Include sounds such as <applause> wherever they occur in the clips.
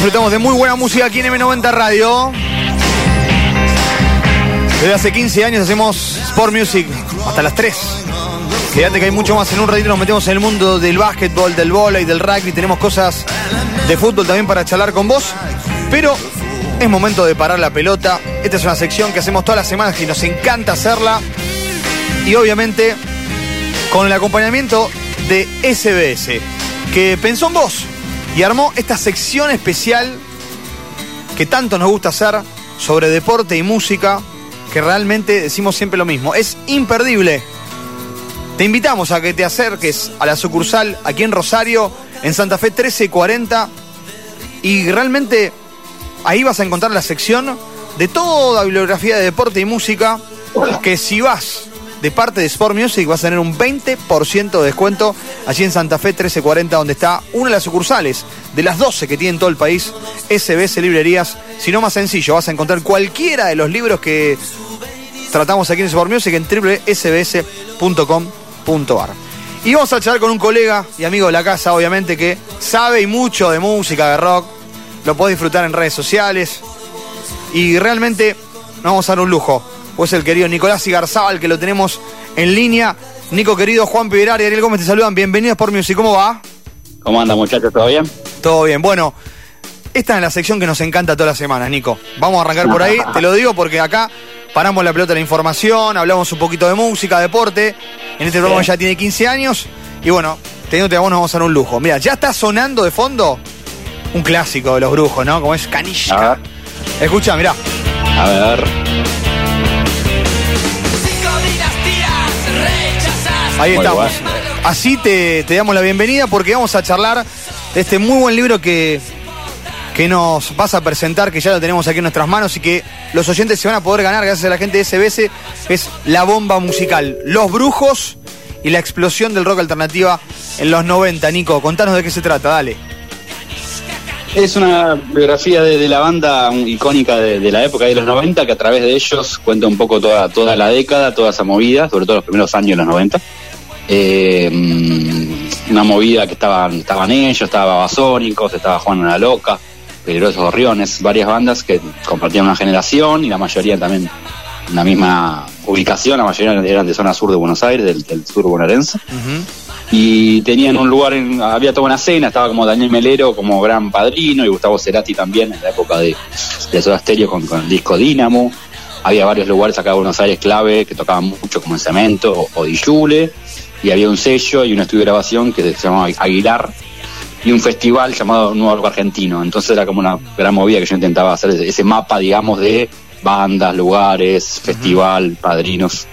Disfrutamos de muy buena música aquí en M90 Radio. Desde hace 15 años hacemos Sport Music hasta las 3. Quédate que hay mucho más. En un ratito nos metemos en el mundo del básquetbol, del volei, del rugby. Tenemos cosas de fútbol también para charlar con vos. Pero es momento de parar la pelota. Esta es una sección que hacemos todas las semanas y nos encanta hacerla. Y obviamente con el acompañamiento de SBS, que pensó en vos y armó esta sección especial que tanto nos gusta hacer sobre deporte y música, que realmente decimos siempre lo mismo. Es imperdible. Te invitamos a que te acerques a la sucursal aquí en Rosario, en Santa Fe 1340, y realmente ahí vas a encontrar la sección de toda bibliografía de deporte y música, que si vas de parte de Sport Music vas a tener un 20% de descuento allí en Santa Fe 1340, donde está una de las sucursales de las 12 que tiene en todo el país, SBS Librerías. Si no, más sencillo, vas a encontrar cualquiera de los libros que tratamos aquí en Sport Music en www.sbs.com.ar. Y vamos a charlar con un colega y amigo de la casa, obviamente, que sabe y mucho de música, de rock. Lo podés disfrutar en redes sociales. Y realmente nos vamos a dar un lujo. Pues el querido Nicolás Igarzábal, que lo tenemos en línea. Nico, querido Juan Piberar y Ariel Gómez te saludan. Bienvenidos por Music. ¿Cómo va? ¿Cómo anda, muchachos? ¿Todo bien? Todo bien. Bueno, esta es la sección que nos encanta todas las semanas, Nico. Vamos a arrancar por ahí. <laughs> Te lo digo porque acá paramos la pelota de la información, hablamos un poquito de música, deporte. En este programa ya tiene 15 años. Y bueno, teniéndote a vos nos vamos a dar un lujo. Mira, ya está sonando de fondo un clásico de los brujos, ¿no? Como es Canilla. Escucha, mirá. A ver. Ahí Muy estamos. bueno. Así te, te damos la bienvenida porque vamos a charlar de este muy buen libro que, que nos vas a presentar, que ya lo tenemos aquí en nuestras manos y que los oyentes se van a poder ganar gracias a la gente de SBS. Es La Bomba Musical. Los Brujos y la explosión del rock alternativa en los 90. Nico, contanos de qué se trata, dale. Es una biografía de, de la banda icónica de, de la época de los 90 que a través de ellos cuenta un poco toda, toda la década, toda esa movida, sobre todo los primeros años de los 90. Eh, mm, una movida que estaban, estaban ellos, estaba Babasónicos, estaba Juan la Loca, Peligrosos Gorriones, varias bandas que compartían una generación y la mayoría también una misma ubicación, la mayoría eran de zona sur de Buenos Aires, del, del sur bonaerense. y tenían un lugar, en, había toda una cena, estaba como Daniel Melero como gran padrino y Gustavo Cerati también en la época de, de Soda Stereo con, con el disco Dínamo. Había varios lugares acá en Buenos Aires clave que tocaban mucho como en Cemento o, o Dijule y había un sello y un estudio de grabación que se llamaba Aguilar y un festival llamado Nuevo Rock Argentino. Entonces era como una gran movida que yo intentaba hacer ese, mapa, digamos, de bandas, lugares, festival, padrinos.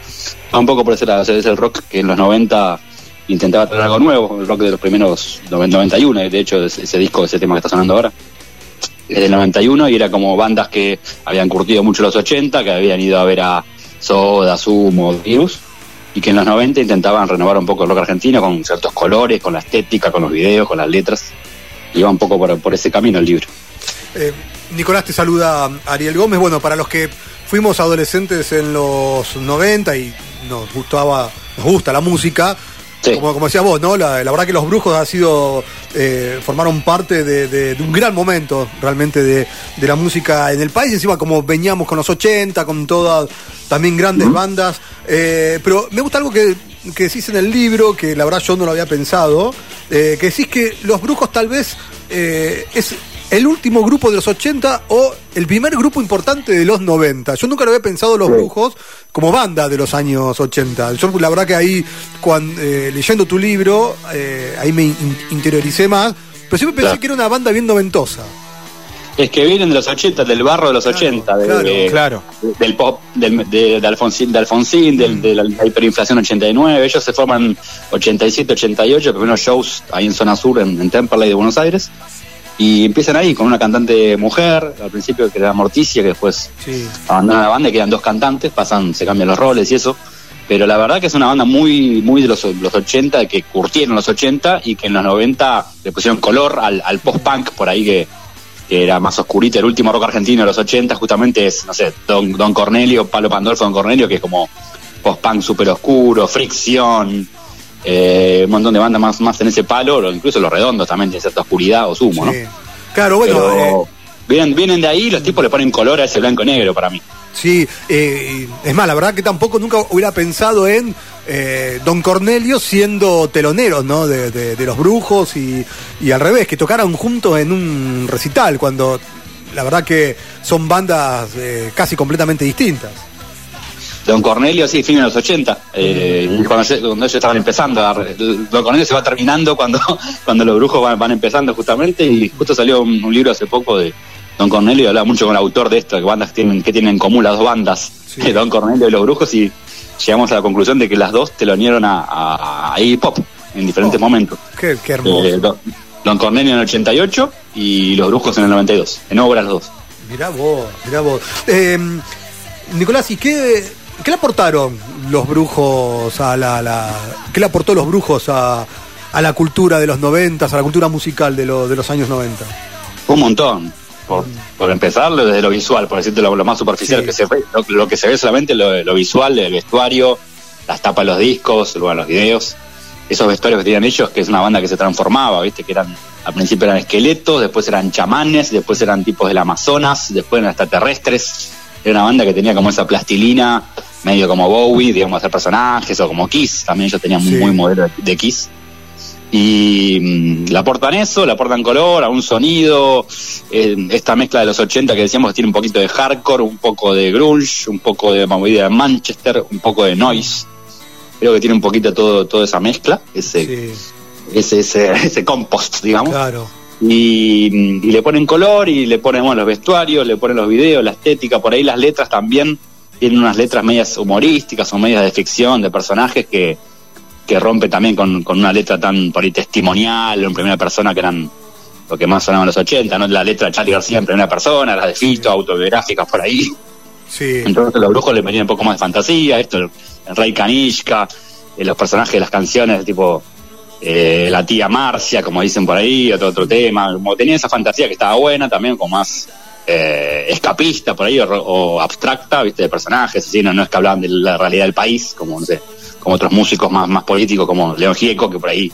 Va un poco por ese lado, ese es el rock que en los 90 intentaba traer algo nuevo, el rock de los primeros 90, 91, de hecho ese, ese disco, ese tema que está sonando ahora, es del 91 y era como bandas que habían curtido mucho los 80, que habían ido a ver a Soda, Sumo, Virus, y que en los 90 intentaban renovar un poco el rock argentino con ciertos colores, con la estética, con los videos, con las letras. Iba un poco por, por ese camino el libro. Eh, Nicolás te saluda Ariel Gómez. Bueno, para los que fuimos adolescentes en los 90 y nos gustaba, nos gusta la música, Sí. como, como decías vos, ¿no? La, la verdad que los brujos ha sido, eh, formaron parte de, de- de un gran momento realmente de, de la música en el país. Encima como veníamos con los 80, con todas también grandes bandas. Eh, pero me gusta algo que, que decís en el libro, que la verdad yo no lo había pensado, eh, que decís que los brujos tal vez eh, es el último grupo de los 80 o el primer grupo importante de los 90. Yo nunca lo había pensado los brujos como banda de los años 80. Yo la verdad que ahí, cuando, leyendo tu libro, ahí me in- interioricé más, pero siempre pensé Claro. que era una banda bien noventosa. Es que vienen de los 80, del barro de los 80, de- claro, de- claro. del pop, del, de, de Alfonsín, de, Alfonsín del- de la hiperinflación 89. Ellos se forman 87, 88, primeros shows ahí en zona sur, en, en Temperley de Buenos Aires. Y empiezan ahí con una cantante mujer, al principio que era Morticia, que después Sí. abandonan la banda y quedan dos cantantes, pasan, se cambian los roles y eso. Pero la verdad que es una banda muy, muy de los, los 80, que curtieron los 80 y que en los 90 le pusieron color al, al post-punk por ahí que, que era más oscurito. El último rock argentino de los 80 justamente es, no sé, Don, Don Cornelio, Palo Pandolfo Don Cornelio, que es como post-punk súper oscuro, fricción, eh, un montón de bandas más, más en ese palo, incluso los redondos también tienen cierta oscuridad o sumo, ¿no? Sí. Claro, bueno. Pero vienen, vienen de ahí los tipos le ponen color a ese blanco y negro para mí. Sí, eh, es más, la verdad que tampoco nunca hubiera pensado en eh, Don Cornelio siendo teloneros, ¿no? De, de- de los brujos y, y al revés, que tocaran juntos en un recital, cuando la verdad que son bandas eh, casi completamente distintas. Don Cornelio, sí, fin de los 80, eh, y cuando, se- cuando ellos estaban empezando. a Don Cornelio se va terminando cuando, <laughs> cuando los brujos van, van empezando justamente, y justo salió un, un libro hace poco de Don Cornelio, y hablaba mucho con el autor de esto, que bandas que tienen, que tienen en común las dos bandas, Sí. Don Cornelio y los brujos, y llegamos a la conclusión de que las dos telonearon a, a, a Iggy Pop en diferentes Oh. momentos. Qué, qué hermoso. Eh, don, Don Cornelio en el 88 y los brujos en el 92, en obras los dos. Mirá vos, mirá vos. Eh, Nicolás, ¿y qué, qué le aportaron los brujos a la, la- qué le aportó los brujos a, a la cultura de los noventas, a la cultura musical de, lo- de los años 90? Un montón. Por, por empezar, desde lo visual, por decirte lo, lo más superficial Sí. que se ve, lo, lo que se ve solamente lo, lo visual, el vestuario, las tapas de los discos, luego los videos, esos vestuarios que tenían ellos, que es una banda que se transformaba, viste, que eran, al principio eran esqueletos, después eran chamanes, después eran tipos del Amazonas, después eran extraterrestres, era una banda que tenía como esa plastilina, medio como Bowie, digamos, hacer personajes, o como Kiss, también ellos tenían Sí. muy modelo de, de Kiss. Y mm, le aportan eso, le aportan color, a un sonido, eh, esta mezcla de los 80 que decíamos que tiene un poquito de hardcore, un poco de grunge, un poco de movida de Manchester, un poco de noise. Creo que tiene un poquito todo, toda esa mezcla, ese, Sí, ese, ese, <laughs> ese compost, digamos. claro. Y, mm, y le ponen color y le ponen bueno, los vestuarios, le ponen los videos, la estética, por ahí las letras también tienen unas letras medias humorísticas o medias de ficción de personajes que, que rompe también con, con una letra tan por ahí testimonial en primera persona que eran lo que más sonaban en los 80, ¿no? La letra de Charlie García en primera persona, las de Fito, autobiográficas por ahí. Sí, Entonces los brujos le metían un poco más de fantasía, esto, el, el rey Kanishka, eh, los personajes de las canciones, tipo eh, la tía Marcia, como dicen por ahí, otro otro tema, como tenía esa fantasía que estaba buena, también como más eh, escapista por ahí, o, o abstracta, viste, de personajes, así, no, no es que hablaban de la realidad del país, como no sé, como otros músicos más, más políticos como León Gieco, que por ahí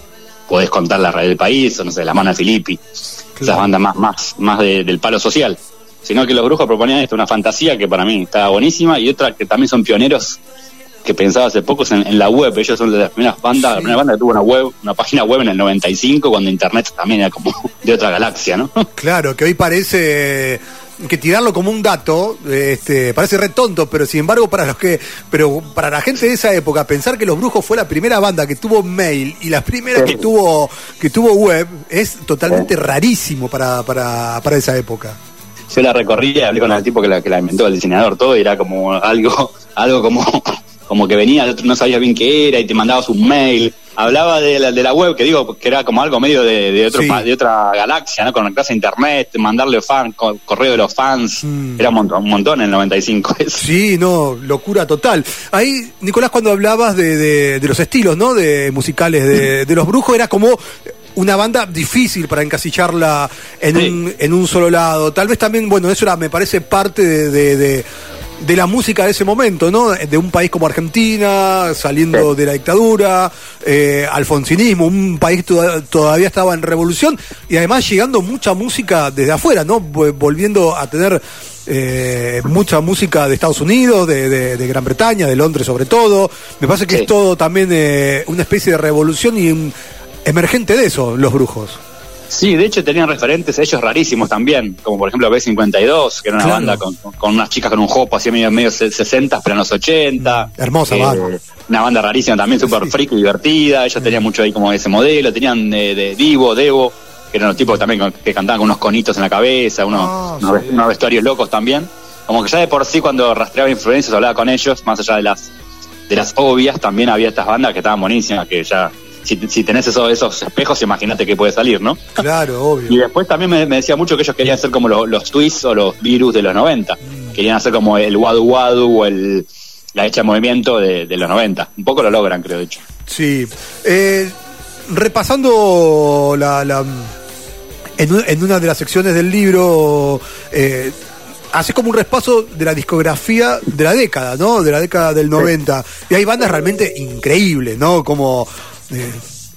podés contar la realidad del país, o no sé, la mano de Filippi, esas Claro. bandas más, más, más de- del palo social. Sino que los brujos proponían esto, una fantasía que para mí estaba buenísima, y otra que también son pioneros que pensaba hace poco es en, en la web. Ellos son de las primeras bandas, la primera banda que tuvo una web, una página web en el 95, cuando internet también era como <laughs> de otra galaxia, ¿no? claro, que hoy parece que tirarlo como un dato, este, parece re tonto, pero sin embargo para los que, pero para la gente de esa época, pensar que los brujos fue la primera banda que tuvo mail y la primera que tuvo, que tuvo web, es totalmente rarísimo para, para, para esa época. Yo la recorrí y hablé con el tipo que la, que la inventó, el diseñador, todo, y era como algo, <laughs> algo como, como que venía, no sabías bien qué era, y te mandabas un mail. Hablaba de la, de la web, que digo, que era como algo medio de, de, otro, Sí. de otra galaxia, ¿no? Conectarse a internet, mandarle fan, co- correo de los fans. Mm. Era un montón, un montón en el 95 <laughs> eso. Sí, no, locura total. Ahí, Nicolás, cuando hablabas de, de- de los estilos, ¿no? De musicales de, de los brujos, era como una banda difícil para encasillarla en, Sí. un, en un solo lado. Tal vez también, bueno, eso era, me parece, parte de, de- de- de la música de ese momento, ¿no? De un país como Argentina, saliendo Sí. de la dictadura, eh, alfonsinismo, un país que toda- todavía estaba en revolución y además llegando mucha música desde afuera, ¿no? Vo- Volviendo a tener eh, mucha música de Estados Unidos, de, de- de Gran Bretaña, de Londres sobre todo. Me parece que Sí. es todo también eh, una especie de revolución y un emergente de eso, los brujos. Sí, de hecho tenían referentes ellos rarísimos también, como por ejemplo B52, que era una Claro. banda con, con unas chicas con un jopo así medio, medio 60, pero en los 80. Hermosa banda. Una banda rarísima también, súper Sí. freak y divertida. Ellos tenían mucho ahí como ese modelo, tenían de, de Divo, Devo, que eran los tipos también con- que cantaban con unos conitos en la cabeza, unos, Ah, unos, sí. unos vestuarios locos también. Como que ya de por sí cuando rastreaba influencias hablaba con ellos, más allá de las de las obvias, también había estas bandas que estaban buenísimas, que ya, si, si tenés esos, esos espejos, imagínate que puede salir, ¿no? Claro, Y obvio. después también me, me decía mucho que ellos querían ser como los, los twists o los virus de los 90. Mm. Querían hacer como el wadu wadu o el, la hecha en movimiento de, de los 90. Un poco lo logran, creo, de hecho. Sí. Eh, repasando la, la- en, un- en una de las secciones del libro, eh, hace como un repaso de la discografía de la década, ¿no? De la década del 90. Y hay bandas realmente increíbles, ¿no? Como eh,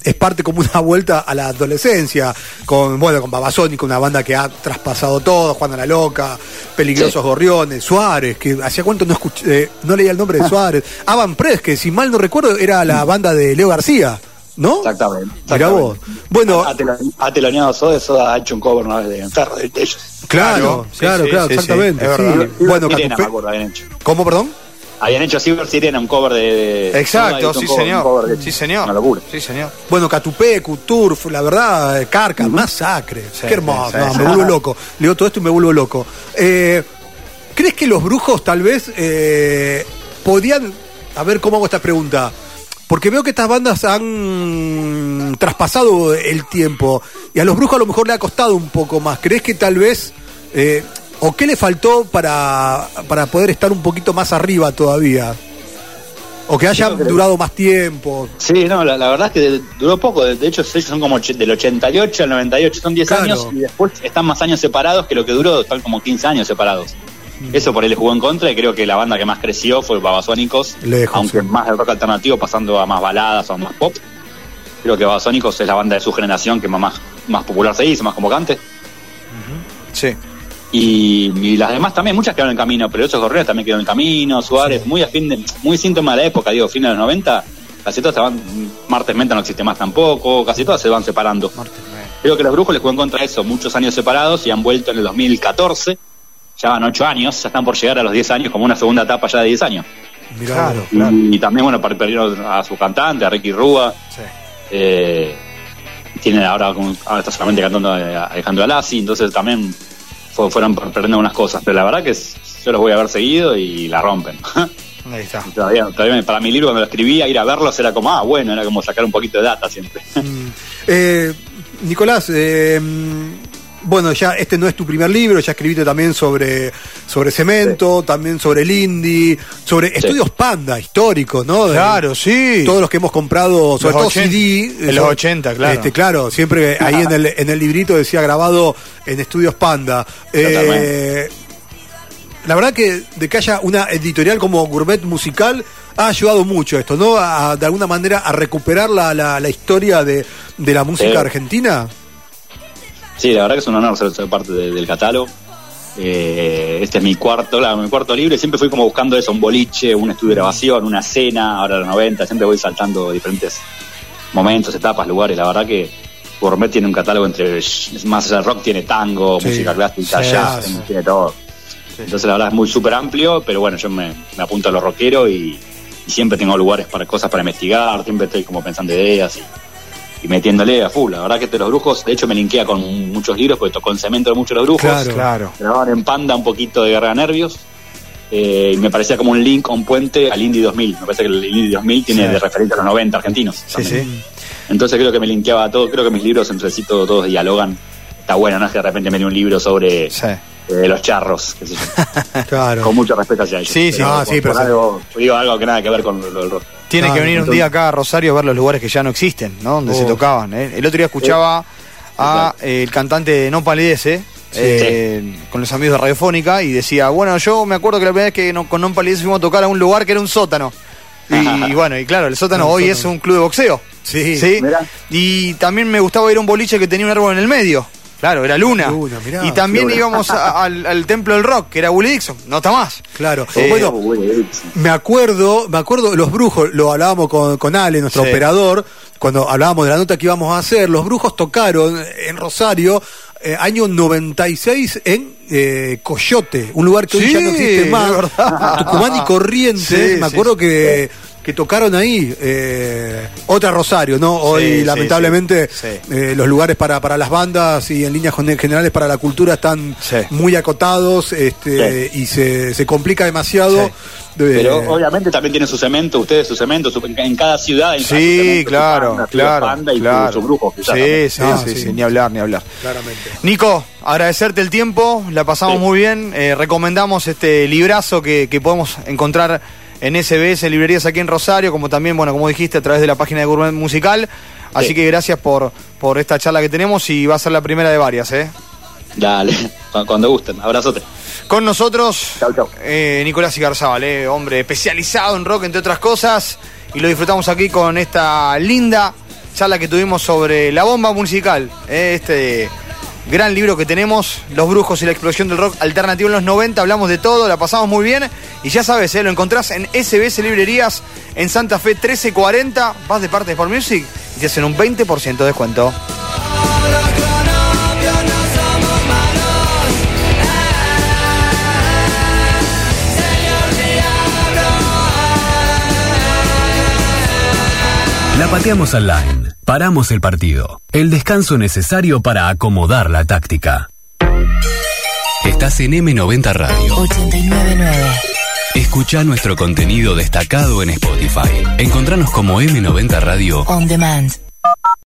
es parte como una vuelta a la adolescencia, con, bueno, con Babasónico, una banda que ha traspasado todo, Juan a la Loca, Peligrosos Gorriones, Suárez, que hacía cuánto no escuché, eh, no leía el nombre de Suárez, Avan Press, que si mal no recuerdo era la banda de Leo García. ¿No? Exactamente. Vos. Bueno. Ha teloneado Soda, Soda ha hecho un cover una vez de Enferro de ellos. Claro, claro, claro, exactamente. Bueno, me acuerdo, habían hecho. ¿Cómo, perdón? Habían hecho Silver Sirena, un cover de. Exacto, sí, señor. sí, señor. Una locura. Sí, señor. Bueno, Catupé, Turf, la verdad, Carca, Masacre. Qué hermoso. no, me vuelvo loco. Leo todo esto y me vuelvo loco. Eh, ¿Crees que los brujos tal vez eh, podían. A ver, ¿cómo hago esta pregunta? Porque veo que estas bandas han traspasado el tiempo y a los brujos a lo mejor le ha costado un poco más. ¿Crees que tal vez... Eh, ¿O qué le faltó para, para poder estar un poquito más arriba todavía? O que hayan durado más tiempo. Sí, no, la, verdad es que duró poco. De hecho, ellos son como del 88 al 98, son 10 años y después están más años separados que lo que duró, están como 15 años separados. Eso por él le jugó en contra y creo que la banda que más creció fue Babasónicos, aunque más del rock alternativo pasando a más baladas o más pop. Creo que Babasónicos es la banda de su generación que más, más popular se hizo, más convocante. Sí. Y, las demás también, muchas quedaron en camino, pero esos correos también quedaron en camino, Suárez, muy a fin de, muy síntoma de la época, digo, fin de los 90, casi todas se van, Martes Menta no existe más tampoco, casi todas se van separando. Creo que los brujos les jugó en contra de eso, muchos años separados y han vuelto en el 2014 ya van ocho años, ya están por llegar a los diez años como una segunda etapa ya de diez años. Claro, y, también, bueno, perdieron a su cantante, a Ricky Rúa. Sí. Eh, tiene ahora, ahora está solamente cantando a Alejandro Alassi, entonces también fueron perdiendo unas cosas. Pero la verdad que yo los voy a haber seguido y la rompen. <laughs> Ahí está. para mi libro, cuando lo escribía, ir a verlos era como, ah, bueno, era como sacar un poquito de data siempre. Mm. Eh, Nicolás, eh, bueno, ya este no es tu primer libro, ya escribiste también sobre, sobre cemento, también sobre el indie, sobre estudios panda históricos, ¿no? Claro, sí. Todos los que hemos comprado, sobre todo CD. En los 80, claro. Este, claro, siempre ahí en el, en el librito decía grabado en estudios panda. Eh, la verdad que de que haya una editorial como Gourmet Musical ha ayudado mucho esto, ¿no? A, de alguna manera a recuperar la, la, historia de, de la música argentina. Sí, la verdad que es un honor ser, parte del catálogo. Eh, este es mi cuarto, mi cuarto libro y siempre fui como buscando eso, un boliche, un estudio de grabación, una cena, ahora los 90, siempre voy saltando diferentes momentos, etapas, lugares. La verdad que Gourmet tiene un catálogo entre más allá del rock, tiene tango, música clásica, jazz, tiene todo. Entonces la verdad es muy súper amplio, pero bueno, yo me, apunto a lo rockero y, y, siempre tengo lugares para cosas para investigar, siempre estoy como pensando ideas y y metiéndole a full. La verdad que de los brujos, de hecho me linkea con muchos libros, porque tocó en cemento de muchos de los brujos. Claro, claro. Grababan en Panda un poquito de Guerra de Nervios. Eh, y me parecía como un link, un puente al Indie 2000. Me parece que el Indie 2000 tiene de referencia a los 90 argentinos. Sí, sí. Entonces creo que me linkeaba a todo. Creo que mis libros entre sí todos, dialogan. Está bueno, ¿no? Es que de repente me dio un libro sobre eh, los charros, qué sé yo. <laughs> claro. Con mucho respeto hacia ellos. Sí, sí, no, sí, pero algo, digo algo que nada que ver con lo del rock. Tiene que venir un día acá a Rosario a ver los lugares que ya no existen, ¿no? Donde se oh. tocaban. ¿eh? El otro día escuchaba a eh, el cantante de No Palidece. Eh, con los amigos de Radiofónica y decía, bueno, yo me acuerdo que la primera vez que con Non Palidece fuimos a tocar a un lugar que era un sótano. Y, bueno, y claro, el sótano <laughs> hoy es un club de boxeo. Sí. ¿sí? Y también me gustaba ir a un boliche que tenía un árbol en el medio. Claro, era Luna. y también íbamos al, templo del rock, que era Willie Dixon. No está más. Claro. Eh, bueno, me acuerdo, me acuerdo, los brujos, lo hablábamos con, con Ale, nuestro operador, cuando hablábamos de la nota que íbamos a hacer, los brujos tocaron en Rosario eh, año 96 en eh, Coyote, un lugar que hoy ya no existe más, Tucumán y Corrientes, me acuerdo que que tocaron ahí. Eh, otra Rosario, ¿no? Hoy, lamentablemente, eh, los lugares para, para las bandas y en líneas generales para la cultura están muy acotados este, y se, se complica demasiado. Pero obviamente también tiene su cemento, ustedes su cemento, en cada ciudad. En sí, claro, claro. y claro. Su, sí, sí, sí, sí, ni hablar, ni hablar. Claramente. Nico, agradecerte el tiempo, la pasamos muy bien. Eh, recomendamos este librazo que, que podemos encontrar en SBS Librerías aquí en Rosario, como también, bueno, como dijiste, a través de la página de Gourmet Musical. Así que gracias por, por esta charla que tenemos y va a ser la primera de varias, ¿eh? Dale, <laughs> cuando gusten. Abrazote. Con nosotros, Eh, Nicolás Igarzábal, eh, hombre especializado en rock, entre otras cosas. Y lo disfrutamos aquí con esta linda charla que tuvimos sobre la bomba musical, eh, este gran libro que tenemos, Los Brujos y la explosión del rock alternativo en los 90, hablamos de todo, la pasamos muy bien y ya sabes, eh, lo encontrás en SBS Librerías en Santa Fe 1340, vas de parte de Sport Music y te hacen un 20% de descuento. La pateamos al line. Paramos el partido. El descanso necesario para acomodar la táctica. Estás en M90 Radio. 899. Escucha nuestro contenido destacado en Spotify. Encontranos como M90 Radio On demand.